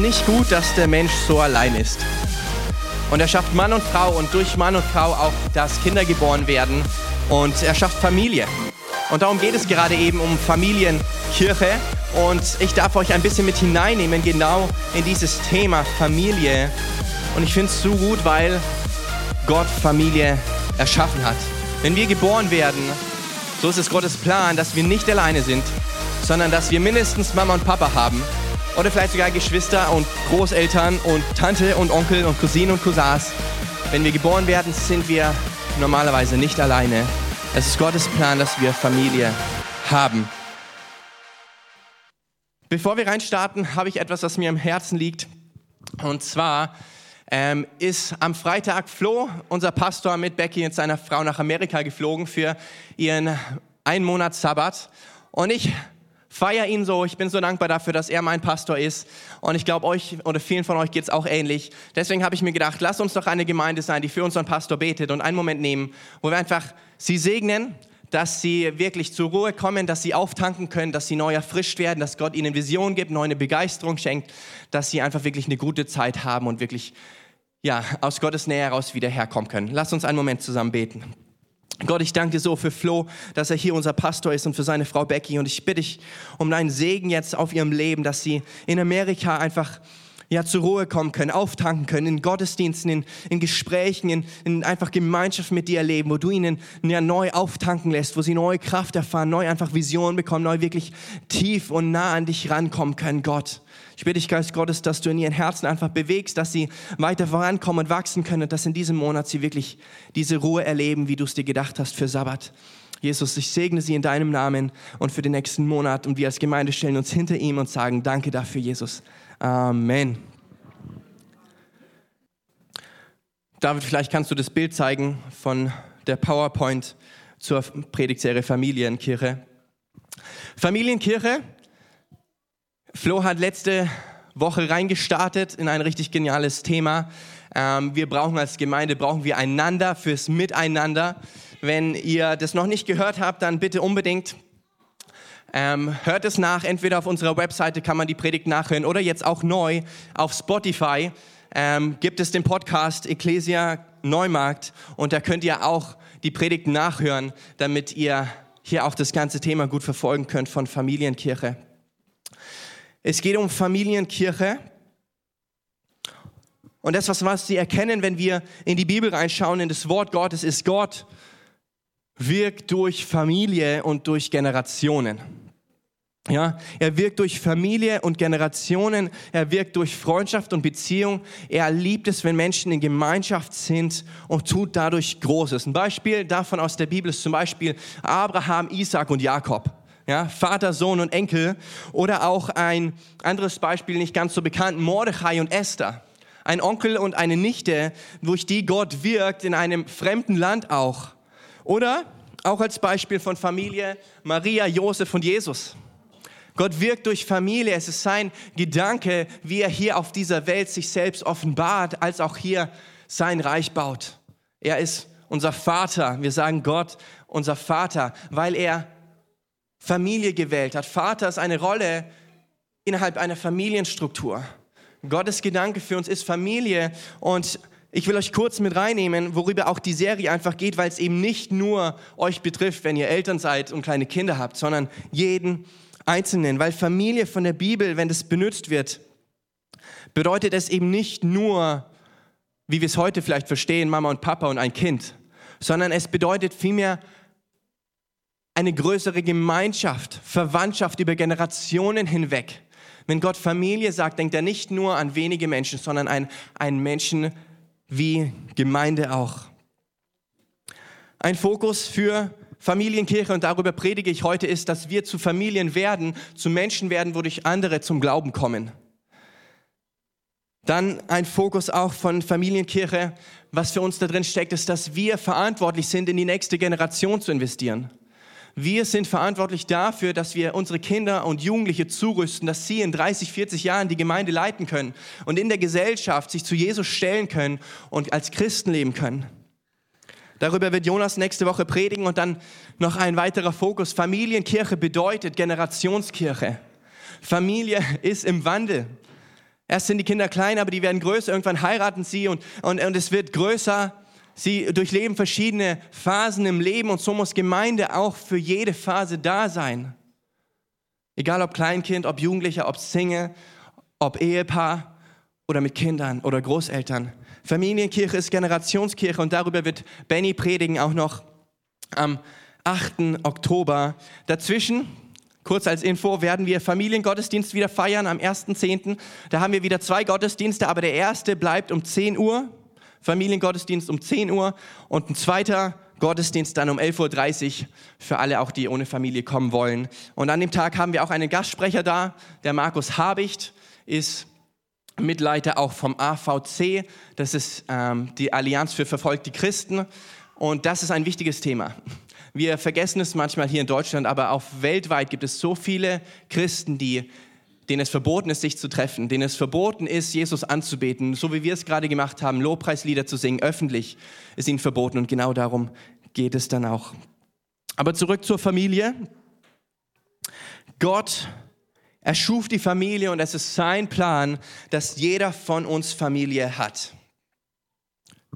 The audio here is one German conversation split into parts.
Nicht gut, dass der Mensch so allein ist. Und er schafft Mann und Frau und durch Mann und Frau auch, dass Kinder geboren werden. Und er schafft Familie. Und darum geht es gerade eben um Familienkirche. Und ich darf euch ein bisschen mit hineinnehmen, genau in dieses Thema Familie. Und ich finde es so gut, weil Gott Familie erschaffen hat. Wenn wir geboren werden, so ist es Gottes Plan, dass wir nicht alleine sind, sondern dass wir mindestens Mama und Papa haben oder vielleicht sogar Geschwister und Großeltern und Tante und Onkel und Cousinen und Cousins. Wenn wir geboren werden, sind wir normalerweise nicht alleine. Es ist Gottes Plan, dass wir Familie haben. Bevor wir reinstarten, habe ich etwas, was mir am Herzen liegt. Und zwar ähm, ist am Freitag Flo, unser Pastor, mit Becky und seiner Frau nach Amerika geflogen für ihren einen Monat Sabbat. Und ich feiere ihn so. Ich bin so dankbar dafür, dass er mein Pastor ist. Und ich glaube, euch oder vielen von euch geht es auch ähnlich. Deswegen habe ich mir gedacht, lasst uns doch eine Gemeinde sein, die für unseren Pastor betet und einen Moment nehmen, wo wir einfach sie segnen, dass sie wirklich zur Ruhe kommen, dass sie auftanken können, dass sie neu erfrischt werden, dass Gott ihnen Vision gibt, neue Begeisterung schenkt, dass sie einfach wirklich eine gute Zeit haben und wirklich ja, aus Gottes Nähe heraus wieder herkommen können. Lass uns einen Moment zusammen beten. Gott, ich danke dir so für Flo, dass er hier unser Pastor ist und für seine Frau Becky. Und ich bitte dich um deinen Segen jetzt auf ihrem Leben, dass sie in Amerika einfach ja, zur Ruhe kommen können, auftanken können, in Gottesdiensten, in, in Gesprächen, in, in einfach Gemeinschaft mit dir erleben, wo du ihnen ja, neu auftanken lässt, wo sie neue Kraft erfahren, neu einfach Visionen bekommen, neu wirklich tief und nah an dich rankommen können, Gott. Ich bitte dich, Geist Gottes, dass du in ihren Herzen einfach bewegst, dass sie weiter vorankommen und wachsen können und dass in diesem Monat sie wirklich diese Ruhe erleben, wie du es dir gedacht hast für Sabbat. Jesus, ich segne sie in deinem Namen und für den nächsten Monat und wir als Gemeinde stellen uns hinter ihm und sagen Danke dafür, Jesus. Amen. David, vielleicht kannst du das Bild zeigen von der PowerPoint zur Predigtserie Familienkirche. Familienkirche. Flo hat letzte Woche reingestartet in ein richtig geniales Thema. Ähm, wir brauchen als Gemeinde, brauchen wir einander fürs Miteinander. Wenn ihr das noch nicht gehört habt, dann bitte unbedingt ähm, hört es nach, entweder auf unserer Webseite kann man die Predigt nachhören oder jetzt auch neu auf Spotify ähm, gibt es den Podcast Ecclesia Neumarkt und da könnt ihr auch die Predigt nachhören, damit ihr hier auch das ganze Thema gut verfolgen könnt von Familienkirche. Es geht um Familienkirche. Und das, was, Sie erkennen, wenn wir in die Bibel reinschauen, in das Wort Gottes, ist Gott wirkt durch Familie und durch Generationen. Ja, er wirkt durch Familie und Generationen, er wirkt durch Freundschaft und Beziehung. Er liebt es, wenn Menschen in Gemeinschaft sind und tut dadurch Großes. Ein Beispiel davon aus der Bibel ist zum Beispiel Abraham, Isaac und Jakob. Ja, Vater, Sohn und Enkel. Oder auch ein anderes Beispiel, nicht ganz so bekannt, Mordechai und Esther. Ein Onkel und eine Nichte, durch die Gott wirkt in einem fremden Land auch. Oder auch als Beispiel von Familie Maria, Josef und Jesus. Gott wirkt durch Familie. Es ist sein Gedanke, wie er hier auf dieser Welt sich selbst offenbart, als auch hier sein Reich baut. Er ist unser Vater. Wir sagen Gott, unser Vater, weil er Familie gewählt hat. Vater ist eine Rolle innerhalb einer Familienstruktur. Gottes Gedanke für uns ist Familie und ich will euch kurz mit reinnehmen, worüber auch die Serie einfach geht, weil es eben nicht nur euch betrifft, wenn ihr Eltern seid und kleine Kinder habt, sondern jeden Einzelnen, weil Familie von der Bibel, wenn das benutzt wird, bedeutet es eben nicht nur, wie wir es heute vielleicht verstehen, Mama und Papa und ein Kind, sondern es bedeutet vielmehr eine größere Gemeinschaft, Verwandtschaft über Generationen hinweg. Wenn Gott Familie sagt, denkt er nicht nur an wenige Menschen, sondern an einen Menschen wie Gemeinde auch. Ein Fokus für Familienkirche, und darüber predige ich heute, ist, dass wir zu Familien werden, zu Menschen werden, wodurch andere zum Glauben kommen. Dann ein Fokus auch von Familienkirche, was für uns da drin steckt, ist, dass wir verantwortlich sind, in die nächste Generation zu investieren. Wir sind verantwortlich dafür, dass wir unsere Kinder und Jugendliche zurüsten, dass sie in 30, 40 Jahren die Gemeinde leiten können und in der Gesellschaft sich zu Jesus stellen können und als Christen leben können. Darüber wird Jonas nächste Woche predigen und dann noch ein weiterer Fokus. Familienkirche bedeutet Generationskirche. Familie ist im Wandel. Erst sind die Kinder klein, aber die werden größer. Irgendwann heiraten sie und, und, und es wird größer. Sie durchleben verschiedene Phasen im Leben und so muss Gemeinde auch für jede Phase da sein. Egal ob Kleinkind, ob Jugendlicher, ob Single, ob Ehepaar oder mit Kindern oder Großeltern. Familienkirche ist Generationskirche und darüber wird Benny predigen auch noch am 8. Oktober. Dazwischen Kurz als Info werden wir Familiengottesdienst wieder feiern am 1.10. Da haben wir wieder zwei Gottesdienste, aber der erste bleibt um 10 Uhr, Familiengottesdienst um 10 Uhr und ein zweiter Gottesdienst dann um 11.30 Uhr für alle auch, die ohne Familie kommen wollen. Und an dem Tag haben wir auch einen Gastsprecher da, der Markus Habicht ist Mitleiter auch vom AVC, das ist ähm, die Allianz für verfolgte Christen. Und das ist ein wichtiges Thema. Wir vergessen es manchmal hier in Deutschland, aber auch weltweit gibt es so viele Christen, die, denen es verboten ist, sich zu treffen, denen es verboten ist, Jesus anzubeten, so wie wir es gerade gemacht haben, Lobpreislieder zu singen, öffentlich ist ihnen verboten und genau darum geht es dann auch. Aber zurück zur Familie. Gott erschuf die Familie und es ist sein Plan, dass jeder von uns Familie hat.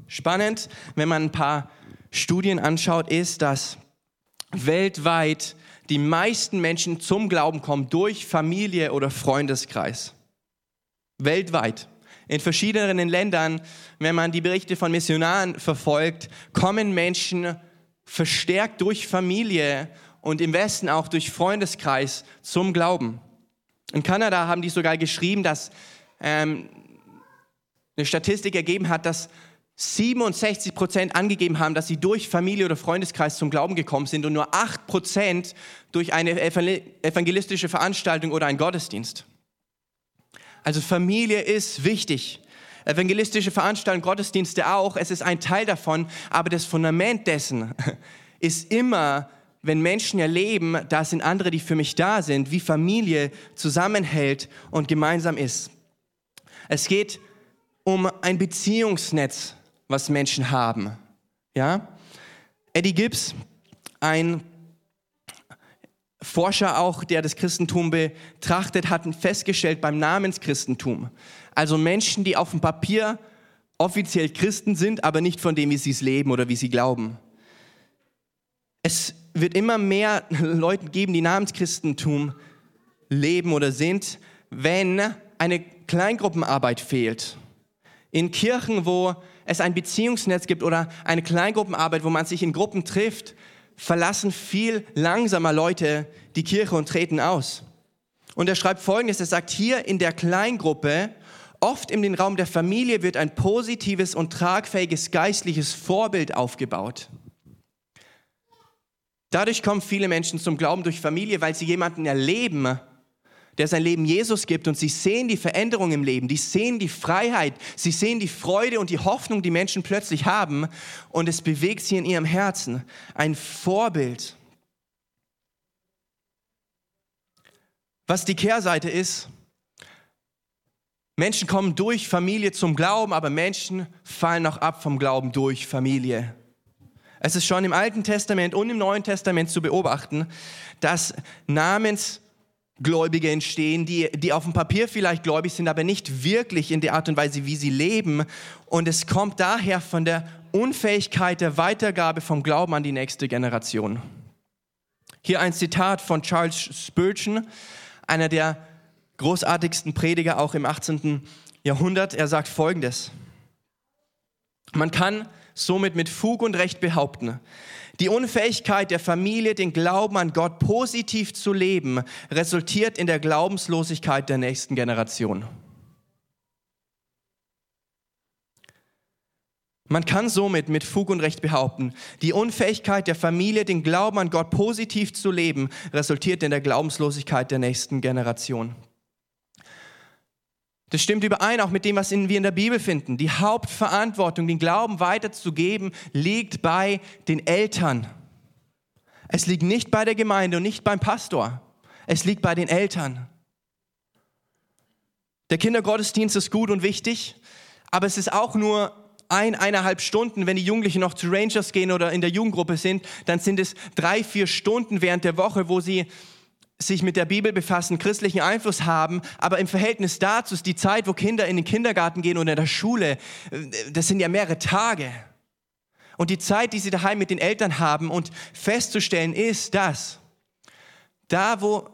Spannend, wenn man ein paar Studien anschaut, ist, dass weltweit die meisten Menschen zum Glauben kommen durch Familie oder Freundeskreis. Weltweit. In verschiedenen Ländern, wenn man die Berichte von Missionaren verfolgt, kommen Menschen verstärkt durch Familie und im Westen auch durch Freundeskreis zum Glauben. In Kanada haben die sogar geschrieben, dass ähm, eine Statistik ergeben hat, dass 67 Prozent angegeben haben, dass sie durch Familie oder Freundeskreis zum Glauben gekommen sind und nur 8 Prozent durch eine evangelistische Veranstaltung oder einen Gottesdienst. Also Familie ist wichtig. Evangelistische Veranstaltungen, Gottesdienste auch, es ist ein Teil davon, aber das Fundament dessen ist immer, wenn Menschen erleben, da sind andere, die für mich da sind, wie Familie zusammenhält und gemeinsam ist. Es geht um ein Beziehungsnetz, was Menschen haben. Ja? Eddie Gibbs, ein Forscher auch, der das Christentum betrachtet, hat festgestellt beim Namenschristentum, also Menschen, die auf dem Papier offiziell Christen sind, aber nicht von dem, wie sie es leben oder wie sie glauben. Es wird immer mehr Leute geben, die Namenschristentum leben oder sind, wenn eine Kleingruppenarbeit fehlt. In Kirchen, wo es ein Beziehungsnetz gibt oder eine Kleingruppenarbeit, wo man sich in Gruppen trifft, verlassen viel langsamer Leute die Kirche und treten aus. Und er schreibt Folgendes, er sagt, hier in der Kleingruppe, oft in den Raum der Familie, wird ein positives und tragfähiges geistliches Vorbild aufgebaut. Dadurch kommen viele Menschen zum Glauben durch Familie, weil sie jemanden erleben, der sein Leben Jesus gibt und sie sehen die Veränderung im Leben, die sehen die Freiheit, sie sehen die Freude und die Hoffnung, die Menschen plötzlich haben und es bewegt sie in ihrem Herzen. Ein Vorbild. Was die Kehrseite ist, Menschen kommen durch Familie zum Glauben, aber Menschen fallen auch ab vom Glauben durch Familie. Es ist schon im Alten Testament und im Neuen Testament zu beobachten, dass Namens Gläubige entstehen, die, die auf dem Papier vielleicht gläubig sind, aber nicht wirklich in der Art und Weise, wie sie leben. Und es kommt daher von der Unfähigkeit der Weitergabe vom Glauben an die nächste Generation. Hier ein Zitat von Charles Spurgeon, einer der großartigsten Prediger auch im 18. Jahrhundert. Er sagt Folgendes. Man kann somit mit Fug und Recht behaupten, die Unfähigkeit der Familie, den Glauben an Gott positiv zu leben, resultiert in der Glaubenslosigkeit der nächsten Generation. Man kann somit mit Fug und Recht behaupten, die Unfähigkeit der Familie, den Glauben an Gott positiv zu leben, resultiert in der Glaubenslosigkeit der nächsten Generation. Das stimmt überein auch mit dem, was wir in der Bibel finden. Die Hauptverantwortung, den Glauben weiterzugeben, liegt bei den Eltern. Es liegt nicht bei der Gemeinde und nicht beim Pastor. Es liegt bei den Eltern. Der Kindergottesdienst ist gut und wichtig, aber es ist auch nur ein, eineinhalb Stunden, wenn die Jugendlichen noch zu Rangers gehen oder in der Jugendgruppe sind, dann sind es drei, vier Stunden während der Woche, wo sie sich mit der Bibel befassen, christlichen Einfluss haben, aber im Verhältnis dazu ist die Zeit, wo Kinder in den Kindergarten gehen oder in der Schule, das sind ja mehrere Tage. Und die Zeit, die sie daheim mit den Eltern haben und festzustellen ist, dass da, wo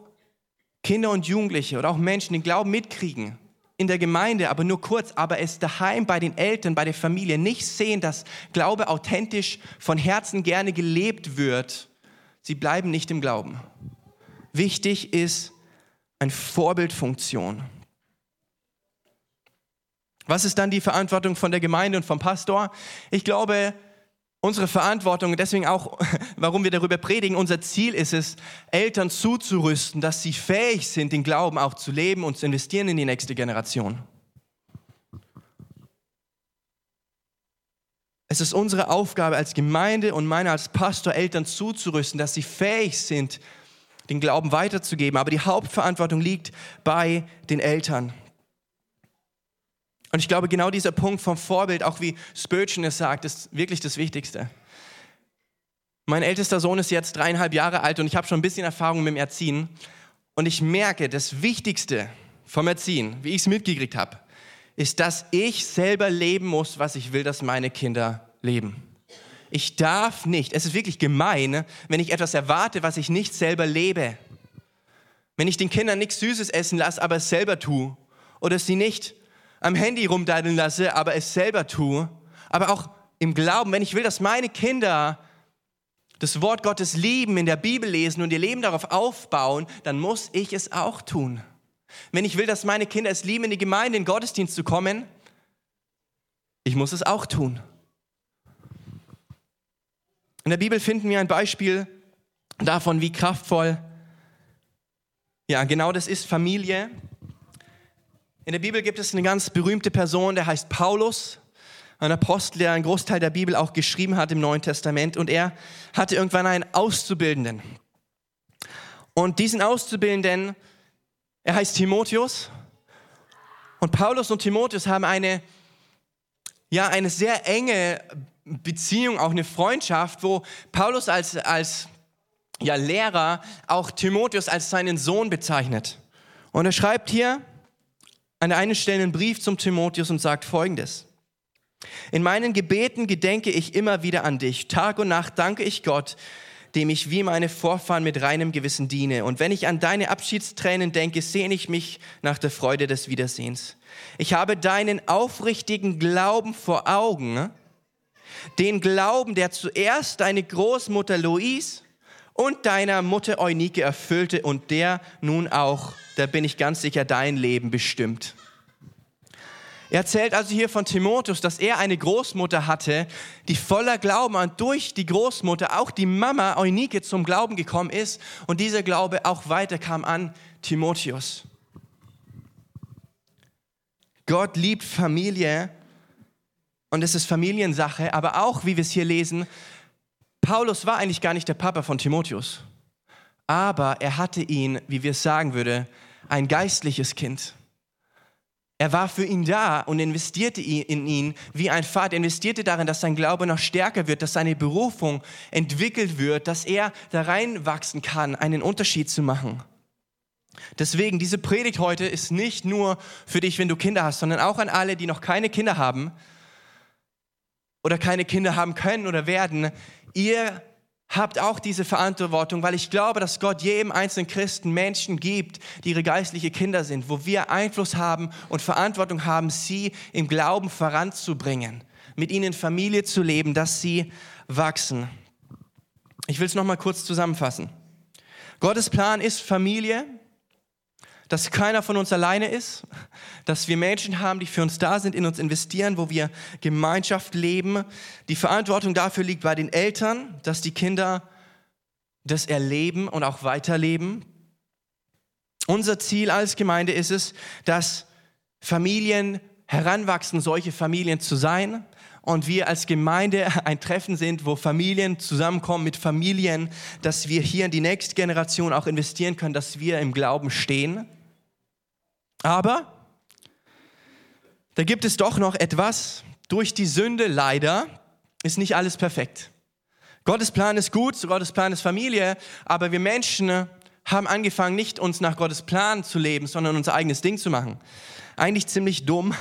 Kinder und Jugendliche oder auch Menschen den Glauben mitkriegen, in der Gemeinde, aber nur kurz, aber es daheim bei den Eltern, bei der Familie nicht sehen, dass Glaube authentisch von Herzen gerne gelebt wird, sie bleiben nicht im Glauben. Wichtig ist eine Vorbildfunktion. Was ist dann die Verantwortung von der Gemeinde und vom Pastor? Ich glaube, unsere Verantwortung, deswegen auch, warum wir darüber predigen, unser Ziel ist es, Eltern zuzurüsten, dass sie fähig sind, den Glauben auch zu leben und zu investieren in die nächste Generation. Es ist unsere Aufgabe als Gemeinde und meine als Pastor, Eltern zuzurüsten, dass sie fähig sind, den Glauben weiterzugeben. Aber die Hauptverantwortung liegt bei den Eltern. Und ich glaube, genau dieser Punkt vom Vorbild, auch wie Spurgeon es sagt, ist wirklich das Wichtigste. Mein ältester Sohn ist jetzt dreieinhalb Jahre alt und ich habe schon ein bisschen Erfahrung mit dem Erziehen. Und ich merke, das Wichtigste vom Erziehen, wie ich es mitgekriegt habe, ist, dass ich selber leben muss, was ich will, dass meine Kinder leben. Ich darf nicht, es ist wirklich gemein, wenn ich etwas erwarte, was ich nicht selber lebe. Wenn ich den Kindern nichts Süßes essen lasse, aber es selber tue. Oder sie nicht am Handy rumdaddeln lasse, aber es selber tue. Aber auch im Glauben, wenn ich will, dass meine Kinder das Wort Gottes lieben, in der Bibel lesen und ihr Leben darauf aufbauen, dann muss ich es auch tun. Wenn ich will, dass meine Kinder es lieben, in die Gemeinde, in den Gottesdienst zu kommen, ich muss es auch tun. In der Bibel finden wir ein Beispiel davon, wie kraftvoll, ja, genau das ist Familie. In der Bibel gibt es eine ganz berühmte Person, der heißt Paulus, ein Apostel, der einen Großteil der Bibel auch geschrieben hat im Neuen Testament. Und er hatte irgendwann einen Auszubildenden. Und diesen Auszubildenden, er heißt Timotheus. Und Paulus und Timotheus haben eine, ja, eine sehr enge Beziehung, auch eine Freundschaft, wo Paulus als, als ja, Lehrer auch Timotheus als seinen Sohn bezeichnet. Und er schreibt hier an der einen Stelle einen Brief zum Timotheus und sagt folgendes. In meinen Gebeten gedenke ich immer wieder an dich. Tag und Nacht danke ich Gott, dem ich wie meine Vorfahren mit reinem Gewissen diene. Und wenn ich an deine Abschiedstränen denke, sehne ich mich nach der Freude des Wiedersehens. Ich habe deinen aufrichtigen Glauben vor Augen, den Glauben, der zuerst deine Großmutter Louise und deiner Mutter Eunike erfüllte und der nun auch, da bin ich ganz sicher, dein Leben bestimmt. Er erzählt also hier von Timotheus, dass er eine Großmutter hatte, die voller Glauben und durch die Großmutter auch die Mama Eunike zum Glauben gekommen ist und dieser Glaube auch weiterkam an Timotheus. Gott liebt Familie und es ist Familiensache, aber auch, wie wir es hier lesen, Paulus war eigentlich gar nicht der Papa von Timotheus, aber er hatte ihn, wie wir es sagen würde, ein geistliches Kind. Er war für ihn da und investierte in ihn wie ein Vater, investierte darin, dass sein Glaube noch stärker wird, dass seine Berufung entwickelt wird, dass er da reinwachsen kann, einen Unterschied zu machen. Deswegen, diese Predigt heute ist nicht nur für dich, wenn du Kinder hast, sondern auch an alle, die noch keine Kinder haben, oder keine Kinder haben können oder werden, ihr habt auch diese Verantwortung, weil ich glaube, dass Gott jedem einzelnen Christen Menschen gibt, die ihre geistliche Kinder sind, wo wir Einfluss haben und Verantwortung haben, sie im Glauben voranzubringen, mit ihnen Familie zu leben, dass sie wachsen. Ich will es noch mal kurz zusammenfassen. Gottes Plan ist Familie, dass keiner von uns alleine ist, dass wir Menschen haben, die für uns da sind, in uns investieren, wo wir Gemeinschaft leben. Die Verantwortung dafür liegt bei den Eltern, dass die Kinder das erleben und auch weiterleben. Unser Ziel als Gemeinde ist es, dass Familien heranwachsen, solche Familien zu sein. Und wir als Gemeinde ein Treffen sind, wo Familien zusammenkommen mit Familien, dass wir hier in die nächste Generation auch investieren können, dass wir im Glauben stehen. Aber da gibt es doch noch etwas. Durch die Sünde leider ist nicht alles perfekt. Gottes Plan ist gut, Gottes Plan ist Familie, aber wir Menschen haben angefangen, nicht uns nach Gottes Plan zu leben, sondern unser eigenes Ding zu machen. Eigentlich ziemlich dumm,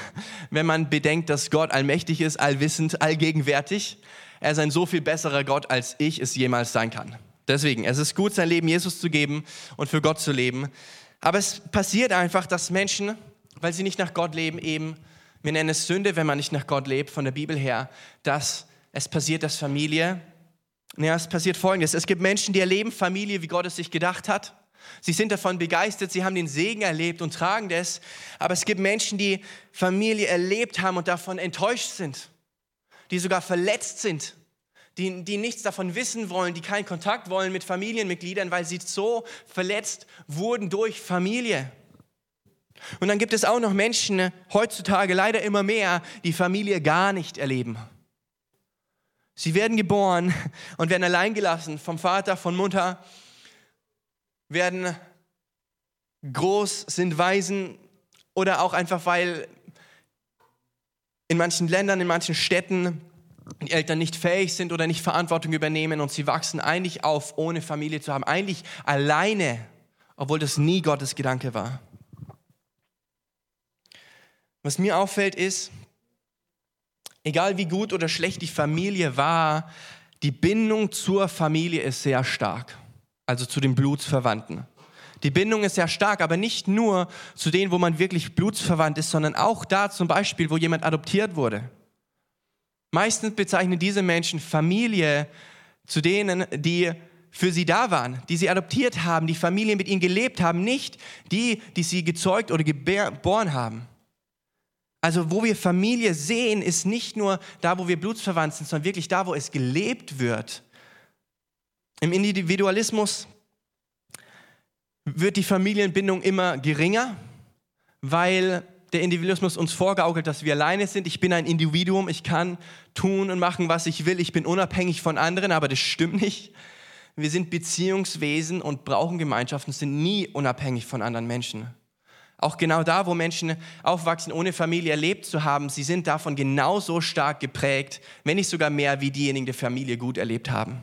wenn man bedenkt, dass Gott allmächtig ist, allwissend, allgegenwärtig. Er ist ein so viel besserer Gott, als ich es jemals sein kann. Deswegen, es ist gut, sein Leben Jesus zu geben und für Gott zu leben. Aber es passiert einfach, dass Menschen, weil sie nicht nach Gott leben, eben, wir nennen es Sünde, wenn man nicht nach Gott lebt, von der Bibel her, dass es passiert, dass Familie, ja, es passiert Folgendes. Es gibt Menschen, die erleben Familie, wie Gott es sich gedacht hat. Sie sind davon begeistert, sie haben den Segen erlebt und tragen das. Aber es gibt Menschen, die Familie erlebt haben und davon enttäuscht sind, die sogar verletzt sind, die, die nichts davon wissen wollen, die keinen Kontakt wollen mit Familienmitgliedern, weil sie so verletzt wurden durch Familie. Und dann gibt es auch noch Menschen, heutzutage leider immer mehr, die Familie gar nicht erleben. Sie werden geboren und werden allein gelassen vom Vater, von Mutter, werden groß, sind Waisen oder auch einfach, weil in manchen Ländern, in manchen Städten die Eltern nicht fähig sind oder nicht Verantwortung übernehmen und sie wachsen eigentlich auf, ohne Familie zu haben, eigentlich alleine, obwohl das nie Gottes Gedanke war. Was mir auffällt ist, egal wie gut oder schlecht die Familie war, die Bindung zur Familie ist sehr stark, also zu den Blutsverwandten. Die Bindung ist sehr stark, aber nicht nur zu denen, wo man wirklich blutsverwandt ist, sondern auch da zum Beispiel, wo jemand adoptiert wurde. Meistens bezeichnen diese Menschen Familie zu denen, die für sie da waren, die sie adoptiert haben, die Familie mit ihnen gelebt haben, nicht die, die sie gezeugt oder geboren haben. Also wo wir Familie sehen, ist nicht nur da, wo wir blutsverwandt sind, sondern wirklich da, wo es gelebt wird. Im Individualismus wird die Familienbindung immer geringer, weil der Individualismus uns vorgaukelt, dass wir alleine sind. Ich bin ein Individuum, ich kann tun und machen, was ich will. Ich bin unabhängig von anderen, aber das stimmt nicht. Wir sind Beziehungswesen und brauchen Gemeinschaften, sind nie unabhängig von anderen Menschen. Auch genau da, wo Menschen aufwachsen, ohne Familie erlebt zu haben, sie sind davon genauso stark geprägt, wenn nicht sogar mehr, wie diejenigen, die Familie gut erlebt haben.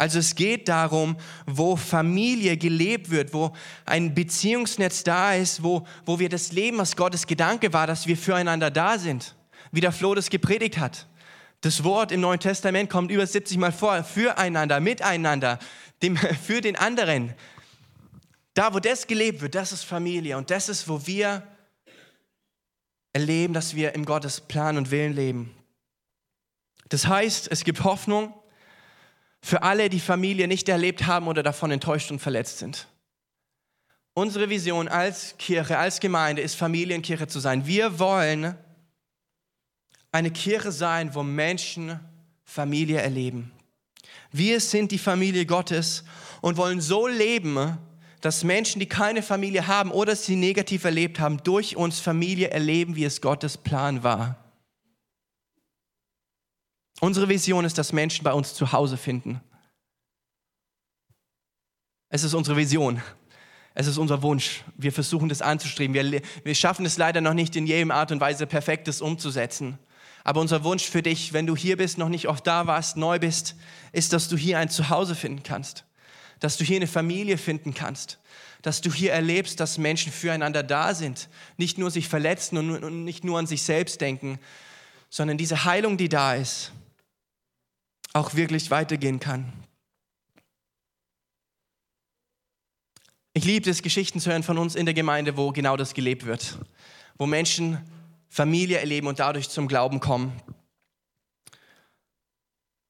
Also es geht darum, wo Familie gelebt wird, wo ein Beziehungsnetz da ist, wo, wo wir das Leben, was Gottes Gedanke war, dass wir füreinander da sind, wie der Flo das gepredigt hat. Das Wort im Neuen Testament kommt über 70 Mal vor, füreinander, miteinander, dem, für den anderen. Da, wo das gelebt wird, das ist Familie und das ist, wo wir erleben, dass wir im Gottes Plan und Willen leben. Das heißt, es gibt Hoffnung, für alle, die Familie nicht erlebt haben oder davon enttäuscht und verletzt sind. Unsere Vision als Kirche, als Gemeinde ist Familienkirche zu sein. Wir wollen eine Kirche sein, wo Menschen Familie erleben. Wir sind die Familie Gottes und wollen so leben, dass Menschen, die keine Familie haben oder sie negativ erlebt haben, durch uns Familie erleben, wie es Gottes Plan war. Unsere Vision ist, dass Menschen bei uns zu Hause finden. Es ist unsere Vision. Es ist unser Wunsch. Wir versuchen das anzustreben. Wir, wir schaffen es leider noch nicht in jedem Art und Weise perfektes umzusetzen. Aber unser Wunsch für dich, wenn du hier bist, noch nicht oft da warst, neu bist, ist, dass du hier ein Zuhause finden kannst. Dass du hier eine Familie finden kannst. Dass du hier erlebst, dass Menschen füreinander da sind. Nicht nur sich verletzen und nicht nur an sich selbst denken, sondern diese Heilung, die da ist, auch wirklich weitergehen kann. Ich liebe es, Geschichten zu hören von uns in der Gemeinde, wo genau das gelebt wird. Wo Menschen Familie erleben und dadurch zum Glauben kommen.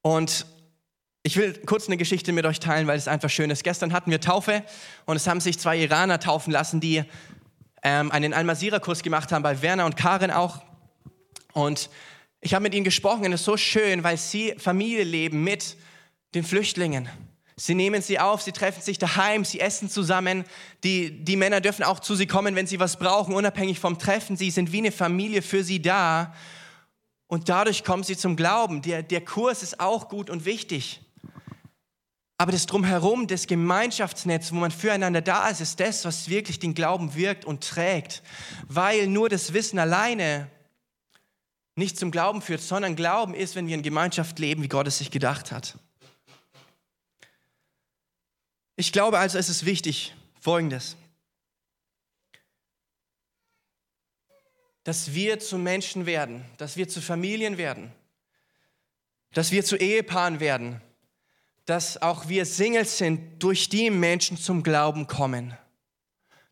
Und ich will kurz eine Geschichte mit euch teilen, weil es einfach schön ist. Gestern hatten wir Taufe und es haben sich zwei Iraner taufen lassen, die ähm, einen Al-Masira-Kurs gemacht haben, bei Werner und Karin auch. Und ich habe mit ihnen gesprochen und es ist so schön, weil sie Familie leben mit den Flüchtlingen. Sie nehmen sie auf, sie treffen sich daheim, sie essen zusammen. Die, die Männer dürfen auch zu sie kommen, wenn sie was brauchen, unabhängig vom Treffen. Sie sind wie eine Familie für sie da. Und dadurch kommen sie zum Glauben. Der, der Kurs ist auch gut und wichtig. Aber das Drumherum, das Gemeinschaftsnetz, wo man füreinander da ist, ist das, was wirklich den Glauben wirkt und trägt. Weil nur das Wissen alleine nicht zum Glauben führt, sondern Glauben ist, wenn wir in Gemeinschaft leben, wie Gott es sich gedacht hat. Ich glaube also, es ist wichtig, Folgendes. Dass wir zu Menschen werden, dass wir zu Familien werden, dass wir zu Ehepaaren werden, dass auch wir Singles sind, durch die Menschen zum Glauben kommen.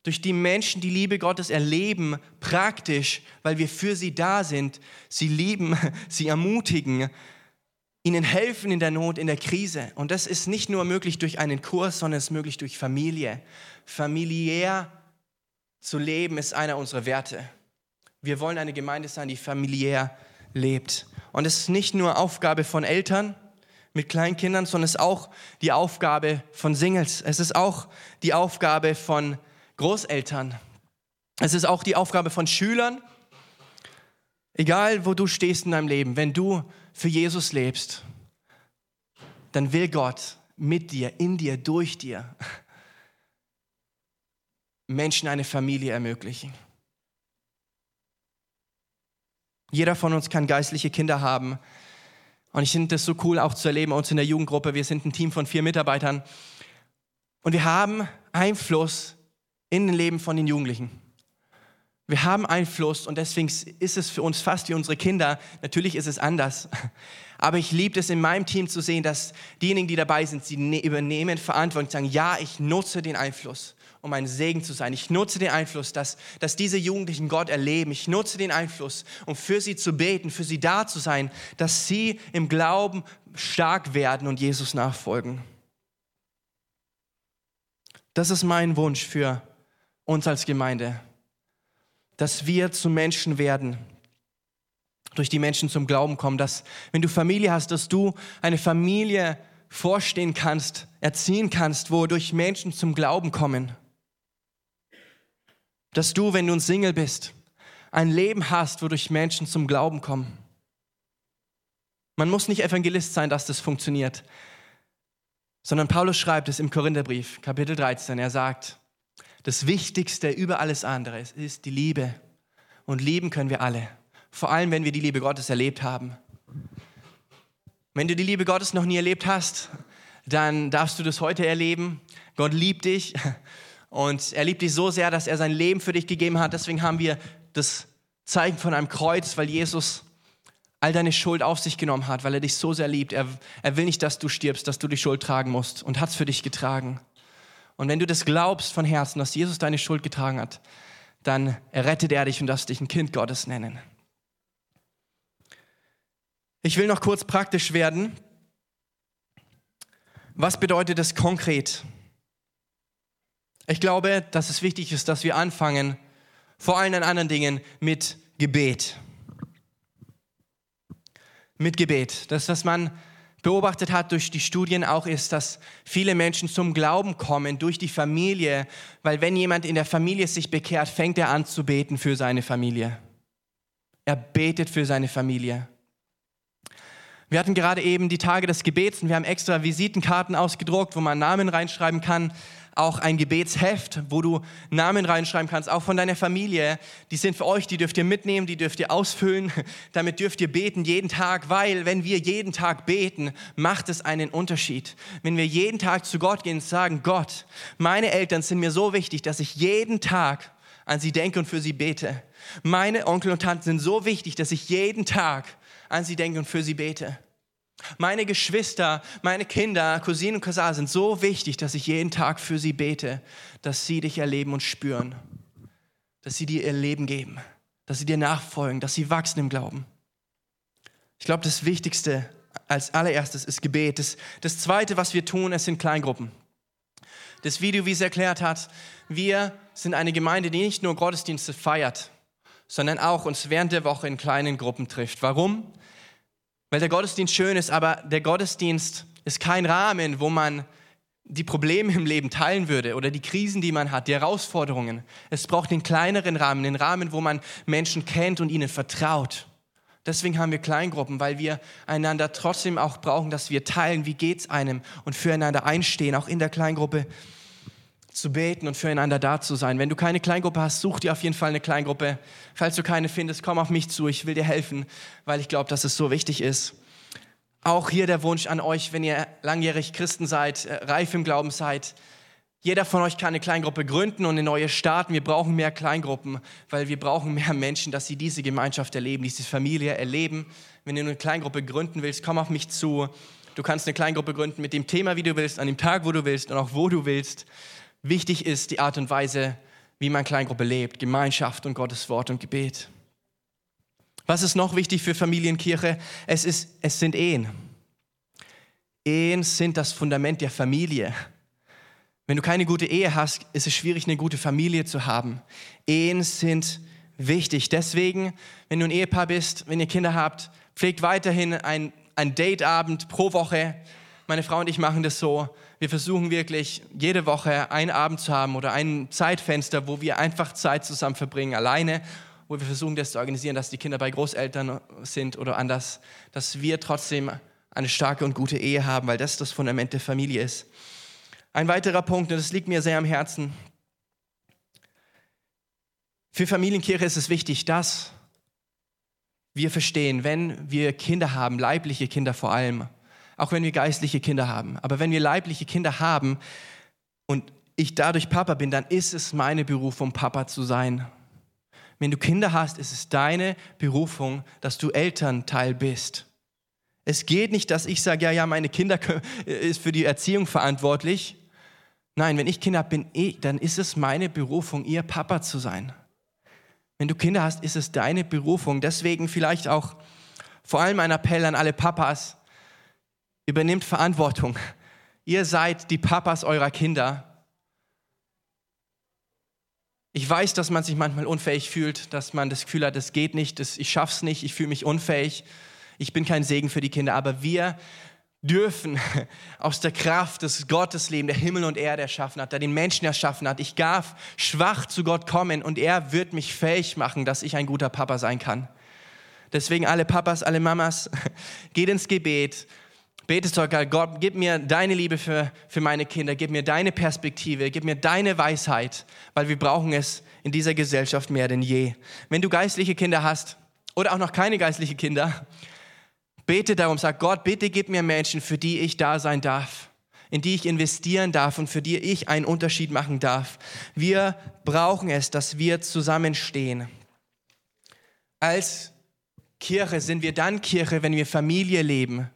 Durch die Menschen die Liebe Gottes erleben, praktisch, weil wir für sie da sind, sie lieben, sie ermutigen, ihnen helfen in der Not, in der Krise. Und das ist nicht nur möglich durch einen Kurs, sondern es ist möglich durch Familie. Familiär zu leben ist einer unserer Werte. Wir wollen eine Gemeinde sein, die familiär lebt. Und es ist nicht nur Aufgabe von Eltern mit Kleinkindern, sondern es ist auch die Aufgabe von Singles. Es ist auch die Aufgabe von Großeltern. Es ist auch die Aufgabe von Schülern. Egal, wo du stehst in deinem Leben, wenn du für Jesus lebst, dann will Gott mit dir, in dir, durch dir Menschen eine Familie ermöglichen. Jeder von uns kann geistliche Kinder haben. Und ich finde das so cool auch zu erleben, uns in der Jugendgruppe. Wir sind ein Team von vier Mitarbeitern. Und wir haben Einfluss in den Leben von den Jugendlichen. Wir haben Einfluss und deswegen ist es für uns fast wie unsere Kinder. Natürlich ist es anders. Aber ich liebe es in meinem Team zu sehen, dass diejenigen, die dabei sind, sie ne-, übernehmen Verantwortung und sagen, ja, ich nutze den Einfluss um ein Segen zu sein. Ich nutze den Einfluss, dass, dass diese Jugendlichen Gott erleben. Ich nutze den Einfluss, um für sie zu beten, für sie da zu sein, dass sie im Glauben stark werden und Jesus nachfolgen. Das ist mein Wunsch für uns als Gemeinde, dass wir zu Menschen werden, durch die Menschen zum Glauben kommen, dass wenn du Familie hast, dass du eine Familie vorstehen kannst, erziehen kannst, wo durch Menschen zum Glauben kommen dass du, wenn du ein Single bist, ein Leben hast, wodurch Menschen zum Glauben kommen. Man muss nicht Evangelist sein, dass das funktioniert, sondern Paulus schreibt es im Korintherbrief, Kapitel 13. Er sagt, das Wichtigste über alles andere ist die Liebe. Und lieben können wir alle, vor allem wenn wir die Liebe Gottes erlebt haben. Wenn du die Liebe Gottes noch nie erlebt hast, dann darfst du das heute erleben. Gott liebt dich und er liebt dich so sehr, dass er sein Leben für dich gegeben hat. Deswegen haben wir das Zeichen von einem Kreuz, weil Jesus all deine Schuld auf sich genommen hat, weil er dich so sehr liebt. Er, er will nicht, dass du stirbst, dass du die Schuld tragen musst und hat es für dich getragen. Und wenn du das glaubst von Herzen, dass Jesus deine Schuld getragen hat, dann errettet er dich und darfst dich ein Kind Gottes nennen. Ich will noch kurz praktisch werden. Was bedeutet das konkret? Ich glaube, dass es wichtig ist, dass wir anfangen, vor allen anderen Dingen mit Gebet. Mit Gebet. Das, was man beobachtet hat durch die Studien auch, ist, dass viele Menschen zum Glauben kommen durch die Familie, weil wenn jemand in der Familie sich bekehrt, fängt er an zu beten für seine Familie. Er betet für seine Familie. Wir hatten gerade eben die Tage des Gebets und wir haben extra Visitenkarten ausgedruckt, wo man Namen reinschreiben kann auch ein Gebetsheft, wo du Namen reinschreiben kannst, auch von deiner Familie. Die sind für euch, die dürft ihr mitnehmen, die dürft ihr ausfüllen. Damit dürft ihr beten jeden Tag, weil wenn wir jeden Tag beten, macht es einen Unterschied. Wenn wir jeden Tag zu Gott gehen und sagen, Gott, meine Eltern sind mir so wichtig, dass ich jeden Tag an sie denke und für sie bete. Meine Onkel und Tanten sind so wichtig, dass ich jeden Tag an sie denke und für sie bete. Meine Geschwister, meine Kinder, Cousinen und Cousins sind so wichtig, dass ich jeden Tag für sie bete, dass sie dich erleben und spüren, dass sie dir ihr Leben geben, dass sie dir nachfolgen, dass sie wachsen im Glauben. Ich glaube, das Wichtigste als allererstes ist Gebet. Das, das Zweite, was wir tun, es sind Kleingruppen. Das Video, wie es erklärt hat, wir sind eine Gemeinde, die nicht nur Gottesdienste feiert, sondern auch uns während der Woche in kleinen Gruppen trifft. Warum? Weil der Gottesdienst schön ist, aber der Gottesdienst ist kein Rahmen, wo man die Probleme im Leben teilen würde oder die Krisen, die man hat, die Herausforderungen. Es braucht den kleineren Rahmen, den Rahmen, wo man Menschen kennt und ihnen vertraut. Deswegen haben wir Kleingruppen, weil wir einander trotzdem auch brauchen, dass wir teilen, wie geht's einem und füreinander einstehen, auch in der Kleingruppe zu beten und füreinander da zu sein. Wenn du keine Kleingruppe hast, such dir auf jeden Fall eine Kleingruppe. Falls du keine findest, komm auf mich zu. Ich will dir helfen, weil ich glaube, dass es so wichtig ist. Auch hier der Wunsch an euch, wenn ihr langjährig Christen seid, äh, reif im Glauben seid, Jeder von euch kann eine Kleingruppe gründen und eine neue starten. Wir brauchen mehr Kleingruppen, weil wir brauchen mehr Menschen, dass sie diese Gemeinschaft erleben, diese Familie erleben. Wenn du eine Kleingruppe gründen willst, komm auf mich zu. Du kannst eine Kleingruppe gründen mit dem Thema, wie du willst, an dem Tag, wo du willst und auch wo du willst. Wichtig ist die Art und Weise, wie man Kleingruppe lebt, Gemeinschaft und Gottes Wort und Gebet. Was ist noch wichtig für Familienkirche? Es, ist, es sind Ehen. Ehen sind das Fundament der Familie. Wenn du keine gute Ehe hast, ist es schwierig, eine gute Familie zu haben. Ehen sind wichtig. Deswegen, wenn du ein Ehepaar bist, wenn ihr Kinder habt, pflegt weiterhin ein, ein Dateabend pro Woche. Meine Frau und ich machen das so. Wir versuchen wirklich jede Woche einen Abend zu haben oder ein Zeitfenster, wo wir einfach Zeit zusammen verbringen, alleine, wo wir versuchen, das zu organisieren, dass die Kinder bei Großeltern sind oder anders, dass wir trotzdem eine starke und gute Ehe haben, weil das das Fundament der Familie ist. Ein weiterer Punkt, und das liegt mir sehr am Herzen. Für Familienkirche ist es wichtig, dass wir verstehen, wenn wir Kinder haben, leibliche Kinder vor allem, auch wenn wir geistliche Kinder haben, aber wenn wir leibliche Kinder haben und ich dadurch Papa bin, dann ist es meine Berufung, Papa zu sein. Wenn du Kinder hast, ist es deine Berufung, dass du Elternteil bist. Es geht nicht, dass ich sage, ja, ja, meine Kinder ist für die Erziehung verantwortlich. Nein, wenn ich Kinder bin dann ist es meine Berufung, ihr Papa zu sein. Wenn du Kinder hast, ist es deine Berufung. Deswegen vielleicht auch vor allem ein Appell an alle Papas. Übernimmt Verantwortung. Ihr seid die Papas eurer Kinder. Ich weiß, dass man sich manchmal unfähig fühlt, dass man das Gefühl hat, es geht nicht, das, ich schaff's nicht, ich fühle mich unfähig ich bin kein Segen für die Kinder, aber wir dürfen aus der Kraft des Gottesleben, der Himmel und Erde erschaffen hat, der den Menschen erschaffen hat. Ich darf schwach zu Gott kommen und er wird mich fähig machen, dass ich ein guter Papa sein kann. Deswegen alle Papas, alle Mamas, geht ins Gebet, betet sogar, Gott, gib mir deine Liebe für, für meine Kinder, gib mir deine Perspektive, gib mir deine Weisheit, weil wir brauchen es in dieser Gesellschaft mehr denn je. Wenn du geistliche Kinder hast oder auch noch keine geistlichen Kinder, Bete darum, sag Gott, bitte gib mir Menschen, für die ich da sein darf, in die ich investieren darf und für die ich einen Unterschied machen darf. Wir brauchen es, dass wir zusammenstehen. Als Kirche sind wir dann Kirche, wenn wir Familie leben.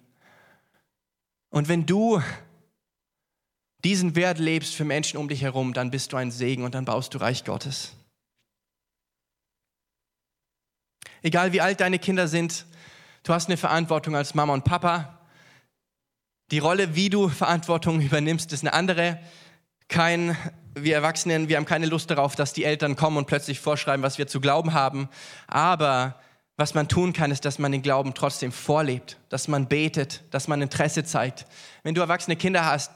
Und wenn du diesen Wert lebst für Menschen um dich herum, dann bist du ein Segen und dann baust du Reich Gottes. Egal wie alt deine Kinder sind, Du hast eine Verantwortung als Mama und Papa. Die Rolle, wie du Verantwortung übernimmst, ist eine andere. Kein, wir Erwachsenen, wir haben keine Lust darauf, dass die Eltern kommen und plötzlich vorschreiben, was wir zu glauben haben. Aber was man tun kann, ist, dass man den Glauben trotzdem vorlebt, dass man betet, dass man Interesse zeigt. Wenn du erwachsene Kinder hast,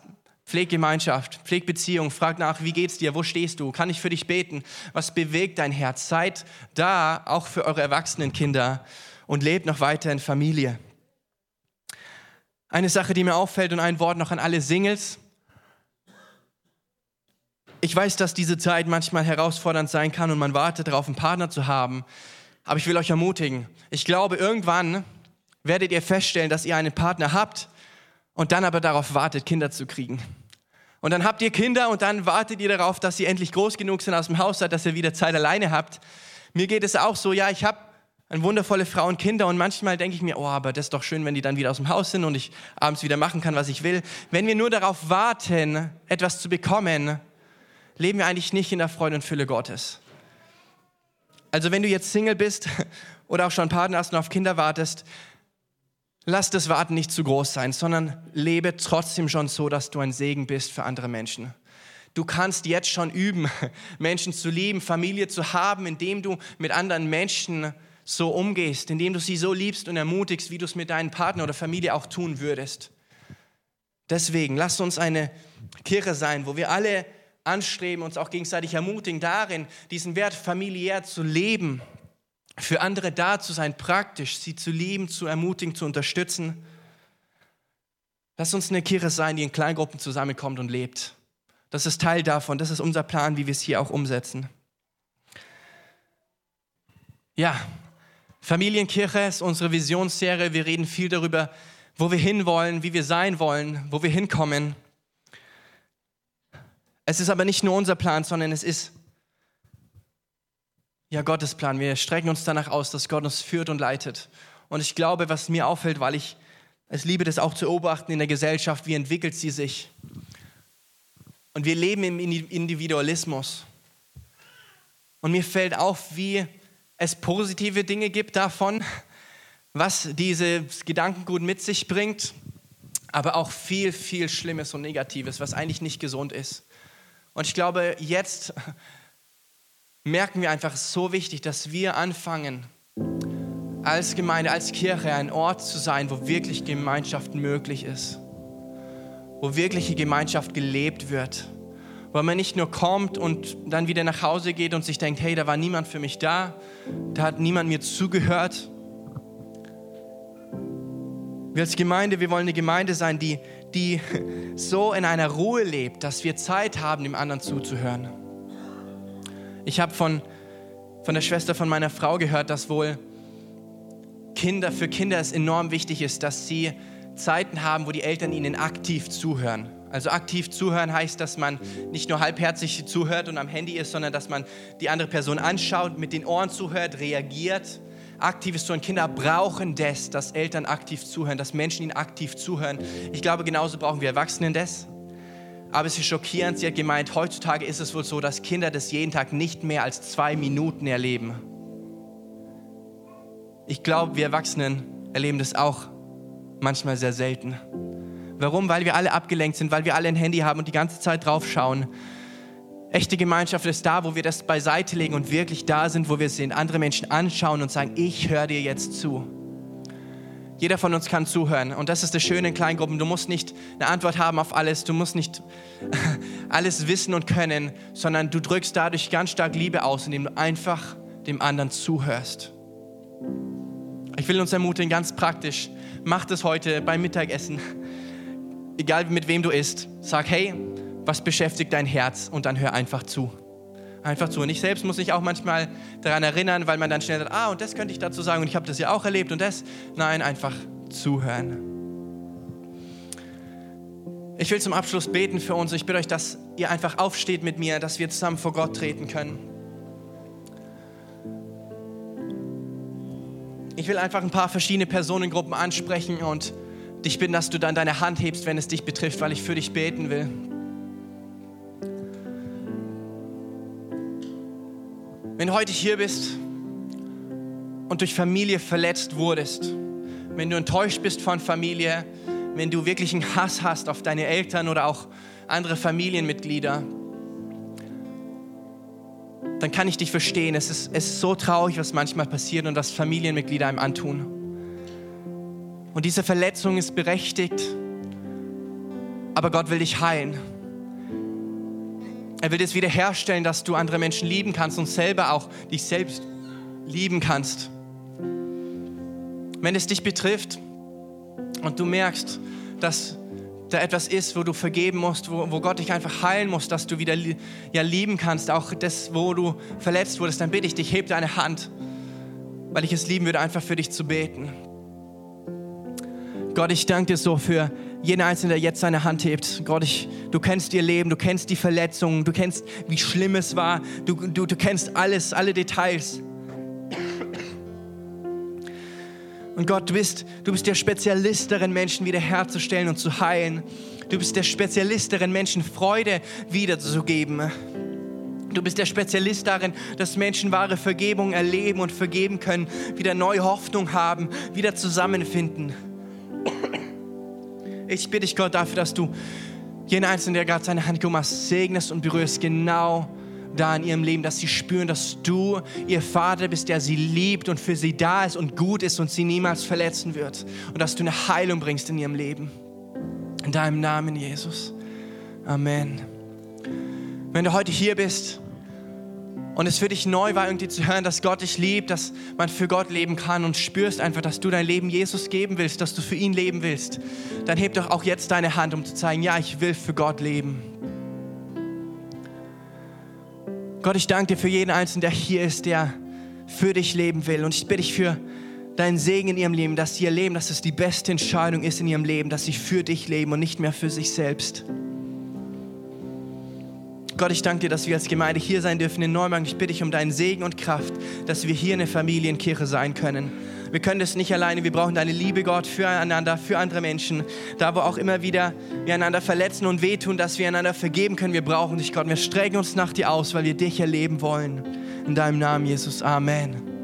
pfleg Gemeinschaft, pfleg Beziehung, frag nach, wie geht's dir, wo stehst du, kann ich für dich beten, was bewegt dein Herz? Seid da auch für eure erwachsenen Kinder und lebt noch weiter in Familie. Eine Sache, die mir auffällt und ein Wort noch an alle Singles. Ich weiß, dass diese Zeit manchmal herausfordernd sein kann und man wartet darauf, einen Partner zu haben. Aber ich will euch ermutigen. Ich glaube, irgendwann werdet ihr feststellen, dass ihr einen Partner habt und dann aber darauf wartet, Kinder zu kriegen. Und dann habt ihr Kinder und dann wartet ihr darauf, dass sie endlich groß genug sind aus dem Haus, dass ihr wieder Zeit alleine habt. Mir geht es auch so, ja, ich habe eine wundervolle Frau und Kinder und manchmal denke ich mir, oh, aber das ist doch schön, wenn die dann wieder aus dem Haus sind und ich abends wieder machen kann, was ich will. Wenn wir nur darauf warten, etwas zu bekommen, leben wir eigentlich nicht in der Freude und Fülle Gottes. Also wenn du jetzt Single bist oder auch schon Partner hast und auf Kinder wartest, lass das Warten nicht zu groß sein, sondern lebe trotzdem schon so, dass du ein Segen bist für andere Menschen. Du kannst jetzt schon üben, Menschen zu lieben, Familie zu haben, indem du mit anderen Menschen so umgehst, indem du sie so liebst und ermutigst, wie du es mit deinem Partner oder Familie auch tun würdest. Deswegen, lasst uns eine Kirche sein, wo wir alle anstreben, uns auch gegenseitig ermutigen, darin diesen Wert familiär zu leben, für andere da zu sein, praktisch, sie zu lieben, zu ermutigen, zu unterstützen. Lass uns eine Kirche sein, die in Kleingruppen zusammenkommt und lebt. Das ist Teil davon, das ist unser Plan, wie wir es hier auch umsetzen. Ja, Familienkirche ist unsere Visionsserie. Wir reden viel darüber, wo wir hinwollen, wie wir sein wollen, wo wir hinkommen. Es ist aber nicht nur unser Plan, sondern es ist ja Gottes Plan. Wir strecken uns danach aus, dass Gott uns führt und leitet. Und ich glaube, was mir auffällt, weil ich es liebe, das auch zu beobachten in der Gesellschaft, wie entwickelt sie sich. Und wir leben im Individualismus. Und mir fällt auf, wie es positive Dinge gibt davon, was dieses Gedankengut mit sich bringt, aber auch viel, viel Schlimmes und Negatives, was eigentlich nicht gesund ist. Und ich glaube, jetzt merken wir einfach, so wichtig, dass wir anfangen, als Gemeinde, als Kirche ein Ort zu sein, wo wirklich Gemeinschaft möglich ist, wo wirkliche Gemeinschaft gelebt wird, wo man nicht nur kommt und dann wieder nach Hause geht und sich denkt, hey, da war niemand für mich da, da hat niemand mir zugehört. Wir als Gemeinde, wir wollen eine Gemeinde sein, die, die so in einer Ruhe lebt, dass wir Zeit haben, dem anderen zuzuhören. Ich habe von, von der Schwester von meiner Frau gehört, dass wohl Kinder, für Kinder es enorm wichtig ist, dass sie Zeiten haben, wo die Eltern ihnen aktiv zuhören. Also aktiv zuhören heißt, dass man nicht nur halbherzig zuhört und am Handy ist, sondern dass man die andere Person anschaut, mit den Ohren zuhört, reagiert. Aktives Zuhören. Kinder brauchen das, dass Eltern aktiv zuhören, dass Menschen ihnen aktiv zuhören. Ich glaube, genauso brauchen wir Erwachsenen das. Aber es ist schockierend, sie hat gemeint, heutzutage ist es wohl so, dass Kinder das jeden Tag nicht mehr als zwei Minuten erleben. Ich glaube, wir Erwachsenen erleben das auch manchmal sehr selten. Warum? Weil wir alle abgelenkt sind, weil wir alle ein Handy haben und die ganze Zeit drauf schauen. Echte Gemeinschaft ist da, wo wir das beiseite legen und wirklich da sind, wo wir sehen, andere Menschen anschauen und sagen, ich höre dir jetzt zu. Jeder von uns kann zuhören. Und das ist das Schöne in Kleingruppen. Du musst nicht eine Antwort haben auf alles. Du musst nicht alles wissen und können, sondern du drückst dadurch ganz stark Liebe aus, indem du einfach dem anderen zuhörst. Ich will uns ermutigen, ganz praktisch, mach das heute beim Mittagessen egal mit wem du isst, sag, hey, was beschäftigt dein Herz? Und dann hör einfach zu. Einfach zu. Und ich selbst muss mich auch manchmal daran erinnern, weil man dann schnell sagt, ah, und das könnte ich dazu sagen und ich habe das ja auch erlebt und das. Nein, einfach zuhören. Ich will zum Abschluss beten für uns. Ich bitte euch, dass ihr einfach aufsteht mit mir, dass wir zusammen vor Gott treten können. Ich will einfach ein paar verschiedene Personengruppen ansprechen und dich bitten, dass du dann deine Hand hebst, wenn es dich betrifft, weil ich für dich beten will. Wenn du heute hier bist und durch Familie verletzt wurdest, wenn du enttäuscht bist von Familie, wenn du wirklich einen Hass hast auf deine Eltern oder auch andere Familienmitglieder, dann kann ich dich verstehen. Es ist, es ist so traurig, was manchmal passiert und was Familienmitglieder einem antun. Und diese Verletzung ist berechtigt, aber Gott will dich heilen. Er will es wiederherstellen, dass du andere Menschen lieben kannst und selber auch dich selbst lieben kannst. Wenn es dich betrifft und du merkst, dass da etwas ist, wo du vergeben musst, wo, wo Gott dich einfach heilen muss, dass du wieder ja, lieben kannst, auch das, wo du verletzt wurdest, dann bitte ich dich, heb deine Hand, weil ich es lieben würde, einfach für dich zu beten. Gott, ich danke dir so für jeden Einzelnen, der jetzt seine Hand hebt. Gott, ich, du kennst ihr Leben, du kennst die Verletzungen, du kennst, wie schlimm es war, du, du, du kennst alles, alle Details. Und Gott, du bist, du bist der Spezialist darin, Menschen wiederherzustellen und zu heilen. Du bist der Spezialist darin, Menschen Freude wiederzugeben. Du bist der Spezialist darin, dass Menschen wahre Vergebung erleben und vergeben können, wieder neue Hoffnung haben, wieder zusammenfinden. Ich bitte dich, Gott, dafür, dass du jeden Einzelnen, der gerade seine Hand gehoben hat, segnest und berührst genau da in ihrem Leben, dass sie spüren, dass du ihr Vater bist, der sie liebt und für sie da ist und gut ist und sie niemals verletzen wird. Und dass du eine Heilung bringst in ihrem Leben. In deinem Namen, Jesus. Amen. Wenn du heute hier bist, und es für dich neu war, irgendwie zu hören, dass Gott dich liebt, dass man für Gott leben kann und spürst einfach, dass du dein Leben Jesus geben willst, dass du für ihn leben willst, dann heb doch auch jetzt deine Hand, um zu zeigen, ja, ich will für Gott leben. Gott, ich danke dir für jeden Einzelnen, der hier ist, der für dich leben will. Und ich bitte dich für deinen Segen in ihrem Leben, dass sie ihr Leben, dass es die beste Entscheidung ist in ihrem Leben, dass sie für dich leben und nicht mehr für sich selbst. Gott, ich danke dir, dass wir als Gemeinde hier sein dürfen in Neumarkt. Ich bitte dich um deinen Segen und Kraft, dass wir hier eine Familienkirche sein können. Wir können das nicht alleine. Wir brauchen deine Liebe, Gott, füreinander, für andere Menschen. Da, wo auch immer wieder wir einander verletzen und wehtun, dass wir einander vergeben können. Wir brauchen dich, Gott. Wir strecken uns nach dir aus, weil wir dich erleben wollen. In deinem Namen, Jesus. Amen.